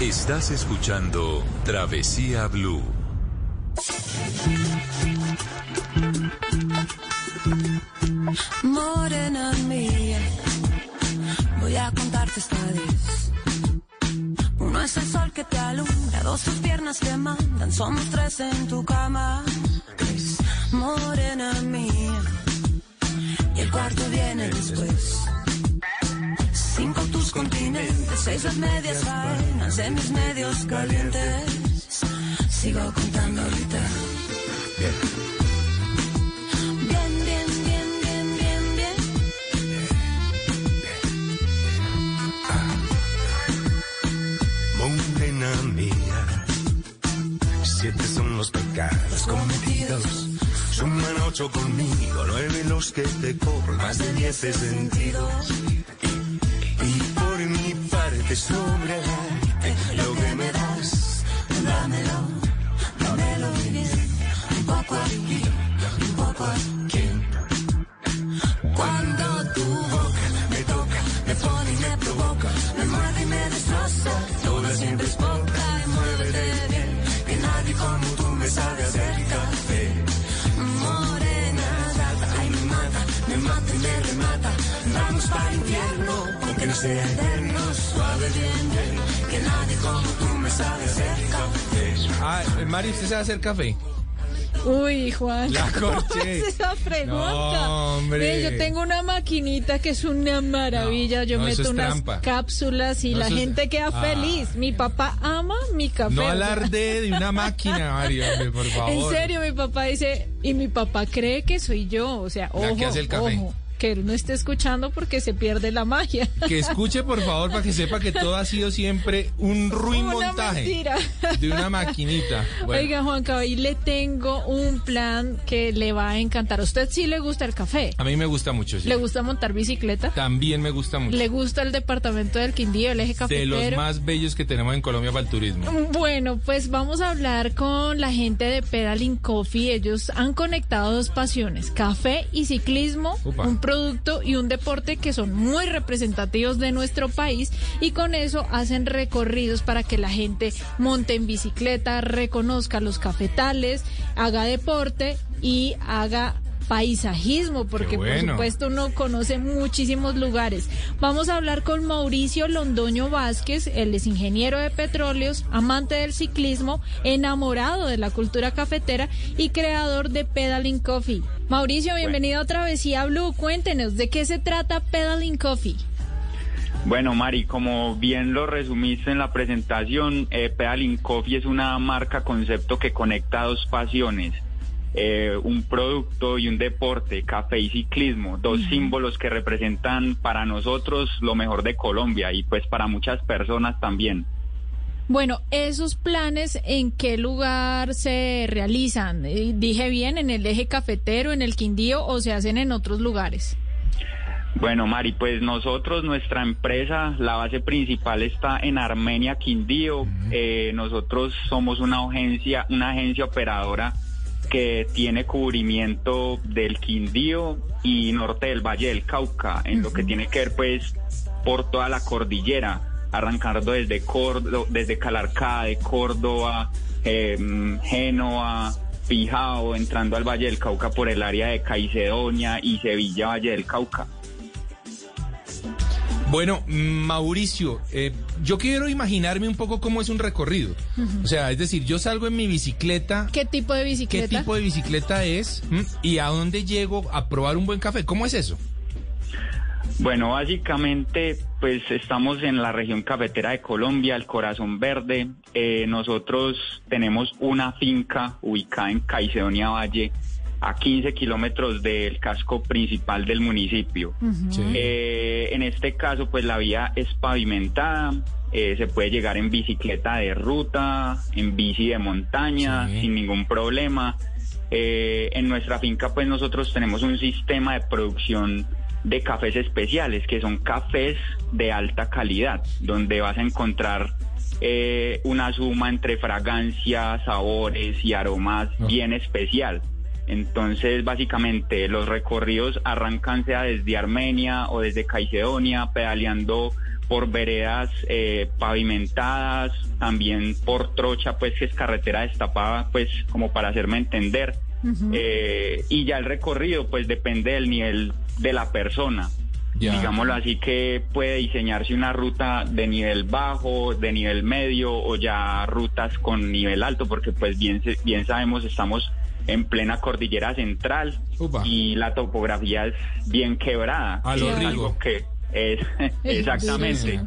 Estás escuchando Travesía Blue. Morena mía, voy a contarte esta vez. Uno es el sol que te alumbra, dos tus piernas te mandan, somos tres en tu cama. Morena mía, y el cuarto viene después. Cinco tus continentes, seis las medias faenas de mis medios calientes. Sigo contando ahorita. Bien, bien, bien, bien, bien, bien. Morena mía, siete son los pecados cometidos. Suman ocho conmigo, nueve los que te cobro, más de diez he parte sobre lo que me das, Dámelo, dámelo bien. Un poco aquí, un poco aquí. Cuando tu boca me toca, me pone y me provoca, me muerde y me destroza. Toda siempre es poca y muévete bien. Que nadie como tú me sabe hacer café. Morena, ay me mata, me mata y me remata. Vamos para el infierno, aunque no sea Ah, eh, Mari, ¿usted sabe hacer café? Uy, Juan, La ¿cómo corché. es esa pregunta? No, hombre. Yo tengo una maquinita que es una maravilla. yo no, meto unas trampa. cápsulas y la es- gente queda Ah. feliz. Mi papá ama mi café. No alarde de una máquina, hombre, por favor. En serio, mi papá dice, y mi papá cree que soy yo. O sea, La ojo, que hace el café. ojo, que él no esté escuchando porque se pierde la magia. Que escuche, por favor, para que sepa que todo ha sido siempre un ruin Una montaje mentira. de una maquinita. Bueno, Oiga, Juanca, hoy le tengo un plan que le va a encantar. ¿A usted sí le gusta el café? a mí me gusta mucho, sí. ¿Le gusta montar bicicleta? También me gusta mucho. ¿Le gusta el departamento del Quindío, el eje De cafetero? los más bellos que tenemos en Colombia para el turismo. Bueno, pues vamos a hablar con la gente de Pedaling Coffee. Ellos han conectado dos pasiones, café y ciclismo, Upa. un producto y un deporte que son muy representativos de nuestro país y con eso hacen recorridos para que la gente monte en bicicleta, reconozca los cafetales, haga deporte y haga paisajismo, porque por supuesto uno conoce muchísimos lugares. Vamos a hablar con Mauricio Londoño Vázquez, él es ingeniero de petróleos, amante del ciclismo, enamorado de la cultura cafetera y creador de Pedaling Coffee. Mauricio, bienvenido a Travesía Blue. Cuéntenos, ¿de qué se trata Pedaling Coffee? Bueno, Mari, como bien lo resumiste en la presentación, eh, Pedaling Coffee es una marca concepto que conecta dos pasiones, eh, un producto y un deporte, café y ciclismo, dos símbolos que representan para nosotros lo mejor de Colombia y pues para muchas personas también. Bueno, esos planes, ¿en qué lugar se realizan? Eh, Dije bien, ¿en el eje cafetero, en el Quindío o se hacen en otros lugares? Bueno, Mari, pues nosotros, nuestra empresa, la base principal está en Armenia, Quindío. Eh, nosotros somos una agencia, una agencia operadora que tiene cubrimiento del Quindío y norte del Valle del Cauca, en lo que tiene que ver, pues, por toda la cordillera, arrancando desde Córdoba, desde Calarcá, de Córdoba, eh, Génova, Pijao, entrando al Valle del Cauca por el área de Caicedonia y Sevilla, Valle del Cauca. Bueno, Mauricio, eh, yo quiero imaginarme un poco cómo es un recorrido. O sea, es decir, yo salgo en mi bicicleta. ¿Qué tipo de ¿Qué bicicleta? tipo de bicicleta es? ¿Mm? ¿Y a dónde llego a probar un buen café? ¿Cómo es eso? Bueno, básicamente, pues estamos en la región cafetera de Colombia, el Corazón Verde. Eh, nosotros tenemos una finca ubicada en Caicedonia Valle, a 15 kilómetros del casco principal del municipio. Eh, en este caso, pues la vía es pavimentada. eh, se puede llegar en bicicleta de ruta, en bici de montaña, sin ningún problema. Eh, en nuestra finca, pues nosotros tenemos un sistema de producción de cafés especiales, que son cafés de alta calidad, donde vas a encontrar eh, una suma entre fragancias, sabores y aromas bien especial. Entonces, básicamente, los recorridos arrancan sea desde Armenia o desde Caicedonia, pedaleando por veredas eh, pavimentadas, también por trocha, pues que es carretera destapada, pues como para hacerme entender. Eh, y ya el recorrido, pues depende del nivel de la persona. Ya. Digámoslo así que puede diseñarse una ruta de nivel bajo, de nivel medio o ya rutas con nivel alto, porque pues bien, se- bien sabemos estamos en plena cordillera central y la topografía es bien quebrada. A lo Es algo que es exactamente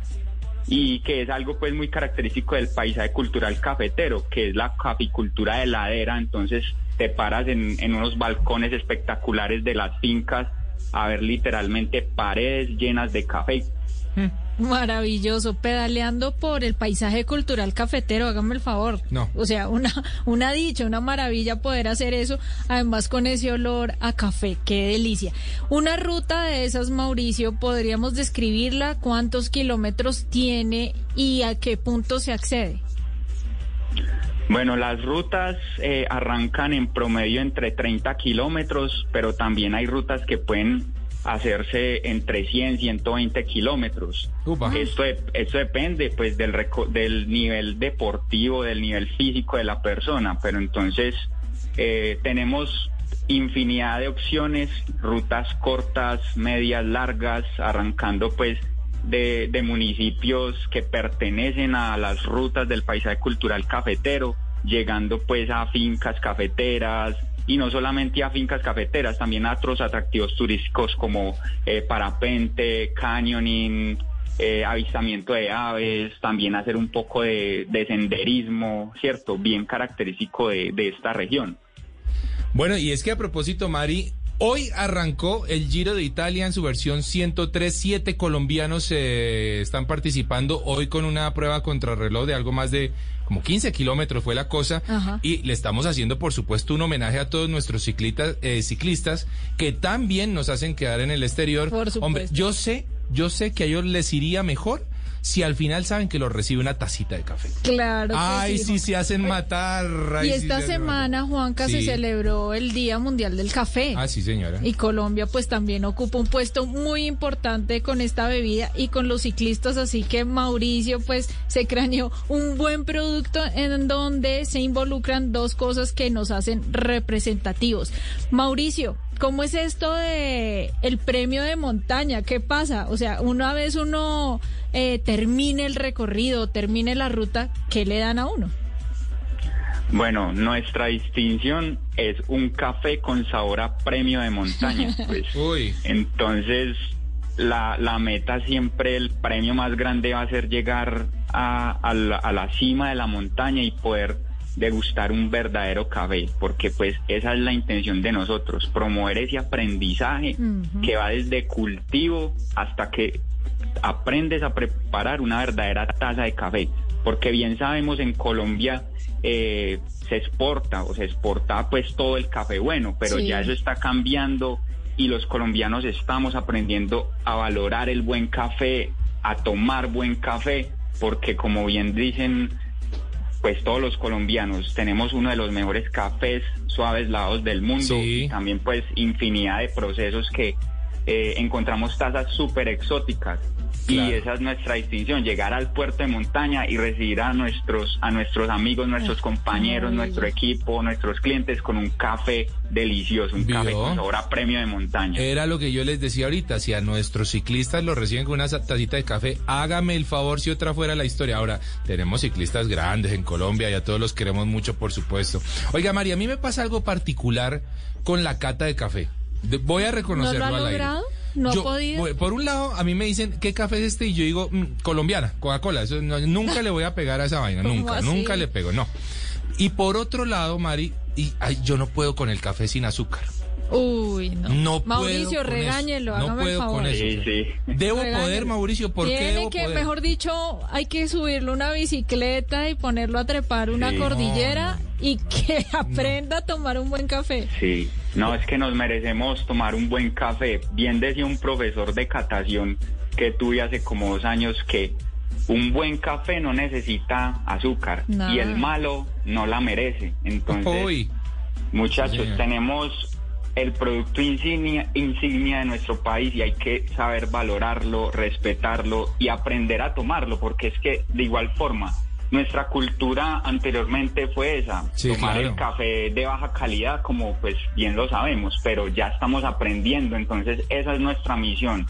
y que es algo pues muy característico del paisaje cultural cafetero, que es la caficultura de ladera, entonces te paras en, en unos balcones espectaculares de las fincas a ver literalmente paredes llenas de café. Maravilloso, pedaleando por el paisaje cultural cafetero, hágame el favor. No. O sea, una, una dicha, una maravilla poder hacer eso, además con ese olor a café, qué delicia. Una ruta de esas, Mauricio, podríamos describirla, cuántos kilómetros tiene y a qué punto se accede. Bueno, las rutas eh, arrancan en promedio entre 30 kilómetros, pero también hay rutas que pueden hacerse entre 100 y 120 kilómetros. Esto, esto depende pues del, reco- del nivel deportivo, del nivel físico de la persona, pero entonces eh, tenemos infinidad de opciones, rutas cortas, medias, largas, arrancando pues de, de municipios que pertenecen a las rutas del paisaje cultural cafetero, llegando pues a fincas cafeteras, y no solamente a fincas cafeteras, también a otros atractivos turísticos como eh, parapente, canyoning, eh, avistamiento de aves, también hacer un poco de, de senderismo, ¿cierto? Bien característico de, de esta región. Bueno, y es que a propósito, Mari, hoy arrancó el Giro de Italia en su versión 103. Siete colombianos eh, están participando hoy con una prueba contrarreloj de algo más de como 15 kilómetros fue la cosa. Ajá. Y le estamos haciendo, por supuesto, un homenaje a todos nuestros ciclistas, eh, ciclistas que también nos hacen quedar en el exterior. Por supuesto. Hombre, yo sé, yo sé que a ellos les iría mejor si al final saben que los recibe una tacita de café. Claro. Ay, sí, sí, se hacen matar. ay, Y esta se semana, Juanca, se celebró el Día Mundial del Café. Ah, sí, señora. Y Colombia pues también ocupa un puesto muy importante con esta bebida y con los ciclistas, así que Mauricio pues se craneó un buen producto en donde se involucran dos cosas que nos hacen representativos. Mauricio, ¿cómo es esto de el premio de montaña? ¿Qué pasa? O sea, una vez uno eh, termine el recorrido, termine la ruta, ¿qué le dan a uno? Bueno, nuestra distinción es un café con sabor a premio de montaña. Pues. Entonces, la, la meta siempre, el premio más grande va a ser llegar a, a la, a la cima de la montaña y poder degustar un verdadero café, porque pues esa es la intención de nosotros, promover ese aprendizaje que va desde cultivo hasta que aprendes a preparar una verdadera taza de café, porque bien sabemos en Colombia eh, se exporta o se exporta pues todo el café bueno, pero Sí. ya eso está cambiando y los colombianos estamos aprendiendo a valorar el buen café, a tomar buen café, porque como bien dicen pues todos los colombianos tenemos uno de los mejores cafés suaves lavados del mundo y también pues infinidad de procesos que eh, encontramos tazas súper exóticas y esa es nuestra distinción llegar al puerto de montaña y recibir a nuestros a nuestros amigos nuestros compañeros nuestro equipo nuestros clientes con un café delicioso un café con sabor a premio de montaña Era lo que yo les decía ahorita, si a nuestros ciclistas los reciben con una tacita de café, hágame el favor si otra fuera la historia. Ahora, tenemos ciclistas grandes en Colombia y a todos los queremos mucho, por supuesto. Oiga, María, a mí me pasa algo particular con la cata de café. De- voy a ¿No reconocerlo lo ha al aire. ¿No ha Yo, podido? por un lado, a mí me dicen, ¿qué café es este? Y yo digo, "Mm, colombiana, Coca-Cola. Eso no- nunca le voy a pegar a esa vaina, ¿Cómo nunca, así? nunca le pego, no. Y por otro lado, Mari, y, ay, yo no puedo con el café sin azúcar. Uy, no. Mauricio, regáñelo. No hágame el puedo favor. con eso. Debo Regáñelo. poder, Mauricio, ¿por qué Tiene debo que, poder? mejor dicho, hay que subirle una bicicleta y ponerlo a trepar una Sí. cordillera y que aprenda a tomar un buen café. Sí, no, es que nos merecemos tomar un buen café. Bien decía un profesor de catación que tuve hace como dos años que un buen café no necesita azúcar y el malo no la merece. Entonces, Uy. muchachos, tenemos el producto insignia, insignia de nuestro país y hay que saber valorarlo, respetarlo y aprender a tomarlo, porque es que de igual forma nuestra cultura anteriormente fue esa, Sí, tomar claro. el café de baja calidad, como pues bien lo sabemos, pero ya estamos aprendiendo, entonces esa es nuestra misión.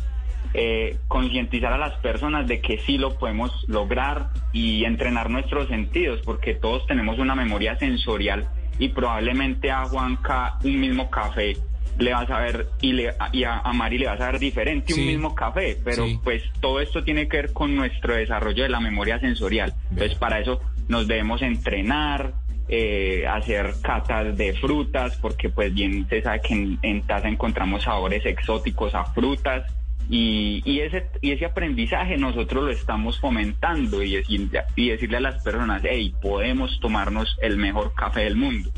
eh, concientizar a las personas de que sí lo podemos lograr y entrenar nuestros sentidos, porque todos tenemos una memoria sensorial y probablemente a Juanca un mismo café le va a saber y, le, y a, a Mari le va a saber diferente Sí. un mismo café, pero Sí. pues todo esto tiene que ver con nuestro desarrollo de la memoria sensorial. Entonces para eso nos debemos entrenar, eh, hacer catas de frutas, porque pues bien se sabe que en, en taza encontramos sabores exóticos a frutas. Y, y ese y ese aprendizaje nosotros lo estamos fomentando y, decir- y decirle a las personas, hey, podemos tomarnos el mejor café del mundo.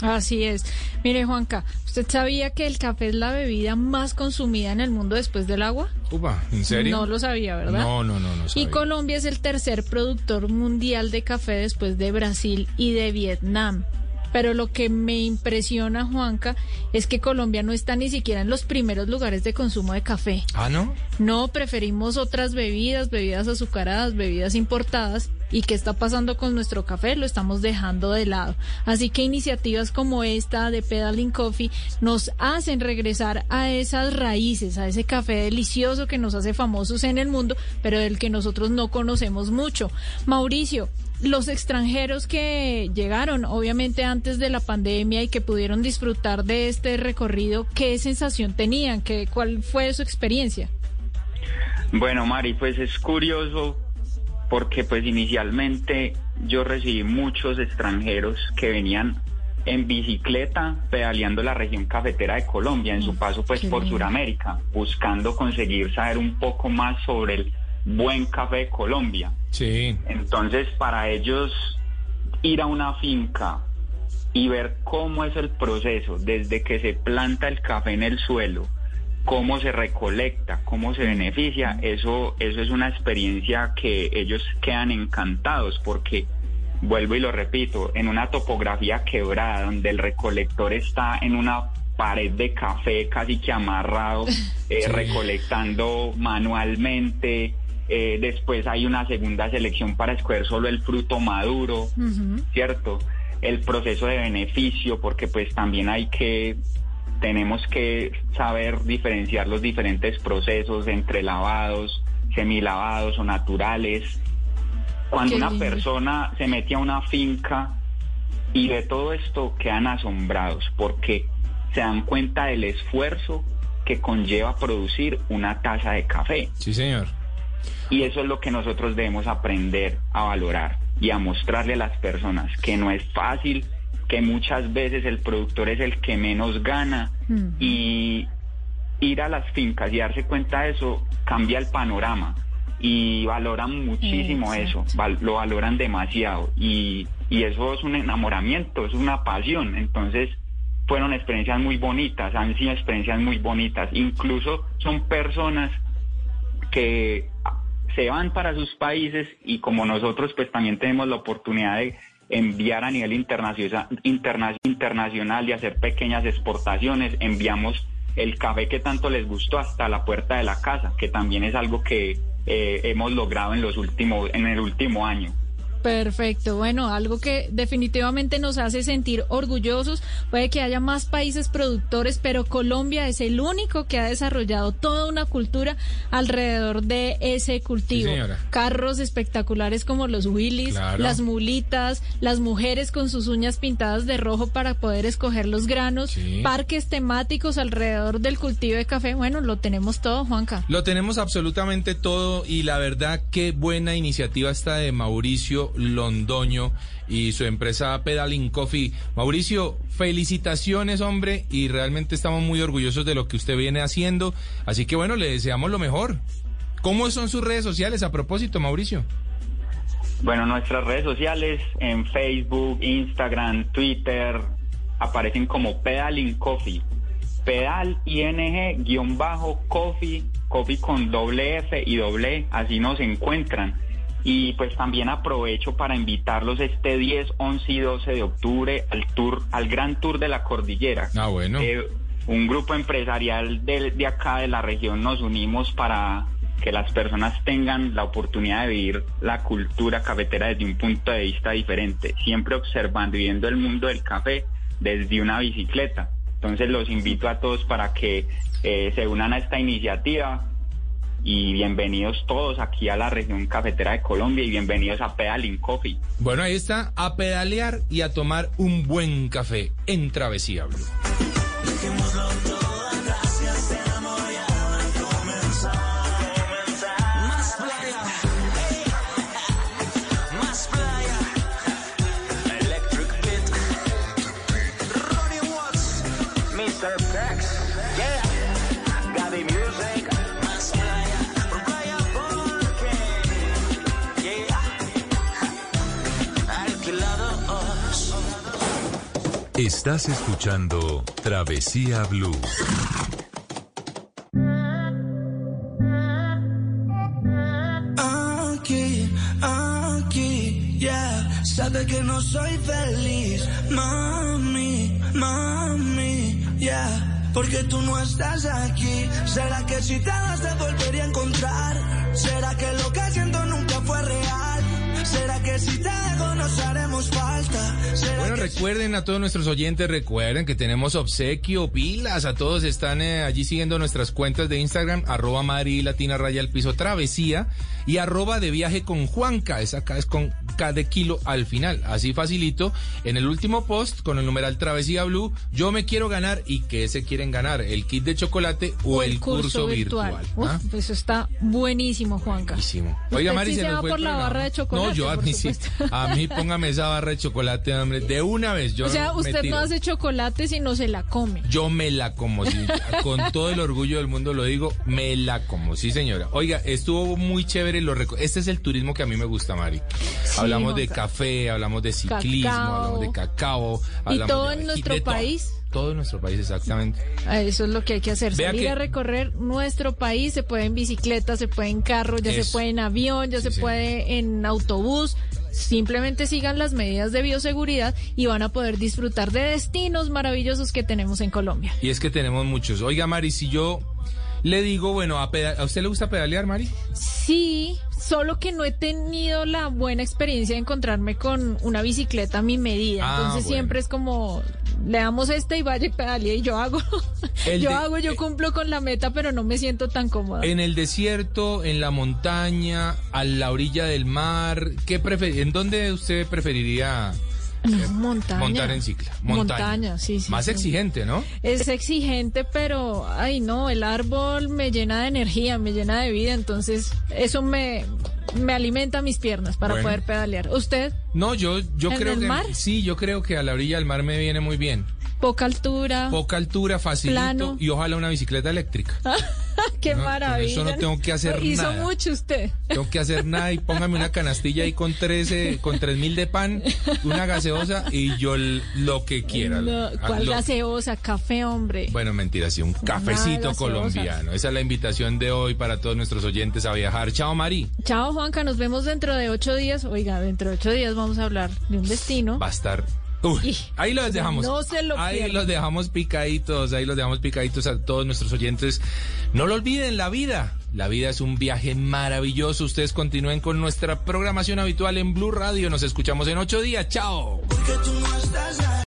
Así es. Mire, Juanca, ¿usted sabía que el café es la bebida más consumida en el mundo después del agua? Upa, ¿en serio? No lo sabía, ¿verdad? No, no, no, no Y. Colombia es el tercer productor mundial de café después de Brasil y de Vietnam. Pero lo que me impresiona, Juanca, es que Colombia no está ni siquiera en los primeros lugares de consumo de café. Ah, ¿no? No, preferimos otras bebidas, bebidas azucaradas, bebidas importadas, ¿Y qué está pasando con nuestro café? Lo estamos dejando de lado. Así que iniciativas como esta de Pedaling Coffee nos hacen regresar a esas raíces, a ese café delicioso que nos hace famosos en el mundo, pero del que nosotros no conocemos mucho. Mauricio, los extranjeros que llegaron, obviamente antes de la pandemia y que pudieron disfrutar de este recorrido, ¿qué sensación tenían? ¿Qué, ¿Cuál fue su experiencia? Bueno, Mari, pues es curioso porque pues inicialmente yo recibí muchos extranjeros que venían en bicicleta pedaleando la región cafetera de Colombia en su paso pues por Sudamérica, buscando conseguir saber un poco más sobre el buen café de Colombia. Sí. Entonces, para ellos ir a una finca y ver cómo es el proceso desde que se planta el café en el suelo, cómo se recolecta, cómo se beneficia, eso eso es una experiencia que ellos quedan encantados porque vuelvo y lo repito, en una topografía quebrada donde el recolector está en una pared de café casi que amarrado, eh, Sí. recolectando manualmente. eh, después hay una segunda selección para escoger solo el fruto maduro, ¿cierto? El proceso de beneficio, porque pues también hay que, tenemos que saber diferenciar los diferentes procesos entre lavados, semilavados o naturales. Cuando una persona se mete a una finca y de todo esto quedan asombrados porque se dan cuenta del esfuerzo que conlleva producir una taza de café. Sí, señor. Y eso es lo que nosotros debemos aprender a valorar y a mostrarle a las personas que no es fácil, que muchas veces el productor es el que menos gana y ir a las fincas y darse cuenta de eso cambia el panorama y valoran muchísimo eso, val- lo valoran demasiado y, y eso es un enamoramiento, es una pasión, entonces fueron experiencias muy bonitas, han sido experiencias muy bonitas, incluso son personas que se van para sus países y como nosotros pues también tenemos la oportunidad de enviar a nivel internacional, interna- internacional y hacer pequeñas exportaciones, enviamos el café que tanto les gustó hasta la puerta de la casa, que también es algo que eh, hemos logrado en los últimos, en el último año. Perfecto, bueno, algo que definitivamente nos hace sentir orgullosos. Puede que haya más países productores, pero Colombia es el único que ha desarrollado toda una cultura alrededor de ese cultivo. Sí. Carros espectaculares como los Willys, Claro. las mulitas, las mujeres con sus uñas pintadas de rojo para poder escoger los granos, Sí. parques temáticos alrededor del cultivo de café. Bueno, lo tenemos todo, Juanca. Lo tenemos absolutamente todo y la verdad qué buena iniciativa esta de Mauricio Londoño y su empresa Pedaling Coffee. Mauricio, felicitaciones hombre y realmente estamos muy orgullosos de lo que usted viene haciendo. Así que bueno, le deseamos lo mejor. ¿Cómo son sus redes sociales a propósito, Mauricio? Bueno, nuestras redes sociales en Facebook, Instagram, Twitter aparecen como Pedaling Coffee. Pedal ING guion bajo coffee, coffee con doble F y doble, E, así nos encuentran. Y pues también aprovecho para invitarlos este 10, 11 y 12 de octubre al tour, al gran tour de la cordillera. Ah, bueno. Eh, un grupo empresarial de, de acá de la región nos unimos para que las personas tengan la oportunidad de vivir la cultura cafetera desde un punto de vista diferente, siempre observando y viendo el mundo del café desde una bicicleta. Entonces los invito a todos para que eh, se unan a esta iniciativa y bienvenidos todos aquí a la región cafetera de Colombia y bienvenidos a Pedaling Coffee. Bueno, ahí está, a pedalear y a tomar un buen café en Travesía Blue. Amo, Estás escuchando Travesía Blue. Aquí, aquí, yeah. Sabe que no soy feliz, mami, mami, yeah. Porque tú no estás aquí. ¿Será que si te vas te volvería a encontrar? ¿Será que lo que siento nunca fue real? ¿Será que si te dejo nos haremos falta? ¿Será Bueno, recuerden a todos nuestros oyentes, recuerden que tenemos obsequio, pilas, a todos están eh, allí siguiendo nuestras cuentas de Instagram, arroba Mari Latina Raya al Piso Travesía y arroba de viaje con Juanca, esa acá es con De kilo al final, así facilito. En el último post, con el numeral Travesía Blue, yo me quiero ganar y ¿qué se quieren ganar? ¿El kit de chocolate o, el curso, virtual? ¿ah? Eso está buenísimo, Juanca. Buenísimo. Oiga, Mari, sí se se va fue por la programa. barra de chocolate, No, yo a mí sí. A mí póngame esa barra de chocolate, hombre, de una vez. Yo o sea, usted no hace chocolate si no se la come. Yo me la como, sí, con todo el orgullo del mundo lo digo, me la como, sí señora. Oiga, estuvo muy chévere, lo este es el turismo que a mí me gusta, Mari. Hablamos de café, hablamos de ciclismo, Cacao. hablamos de cacao. Y hablamos todo de en nuestro de todo. país. Todo en nuestro país, exactamente. Ah, Eso es lo que hay que hacer, Vea salir que- a recorrer nuestro país, se puede en bicicleta, se puede en carro, ya se puede en avión, ya Sí, se sí. puede en autobús. Simplemente sigan las medidas de bioseguridad y van a poder disfrutar de destinos maravillosos que tenemos en Colombia. Y es que tenemos muchos. Oiga, Mari, si yo le digo, bueno, a, ¿a usted le gusta pedalear, Mari? Sí, solo que no he tenido la buena experiencia de encontrarme con una bicicleta a mi medida. Ah, Entonces bueno. siempre es como, le damos esta y vaya y pedalee y yo hago. El yo de- hago, yo cumplo con la meta, pero no me siento tan cómoda. En el desierto, en la montaña, a la orilla del mar, ¿qué prefer- ¿en dónde usted preferiría No, montaña. montar en cicla? Montaña, sí, sí. Más sí. exigente, ¿no? Es exigente, pero, ay no, el árbol me llena de energía, me llena de vida, entonces eso me, me alimenta mis piernas para Bueno. poder pedalear. ¿Usted? No, yo, yo ¿En creo el que mar? sí, yo creo que a la orilla del mar me viene muy bien. Poca altura. Poca altura, facilito Plano. y ojalá una bicicleta eléctrica. ¡Qué No, maravilla! eso no tengo que hacer Hizo nada. mucho usted. Tengo que hacer nada y póngame una canastilla ahí con 13, con tres mil de pan, una gaseosa y yo lo que quiera. No, Ah, ¿Cuál lo- gaseosa? Café, hombre. Bueno, mentira, sí, un cafecito colombiano. Esa es la invitación de hoy para todos nuestros oyentes a viajar. Chao, Mari. Chao, Juanca, nos vemos dentro de ocho días. Oiga, dentro de ocho días vamos a hablar de un destino. Va a estar. Uy, ahí los dejamos. No se lo Ahí los dejamos picaditos, ahí los dejamos picaditos a todos nuestros oyentes. No lo olviden, la vida. La vida es un viaje maravilloso. Ustedes continúen con nuestra programación habitual en Blue Radio. Nos escuchamos en ocho días. Chao.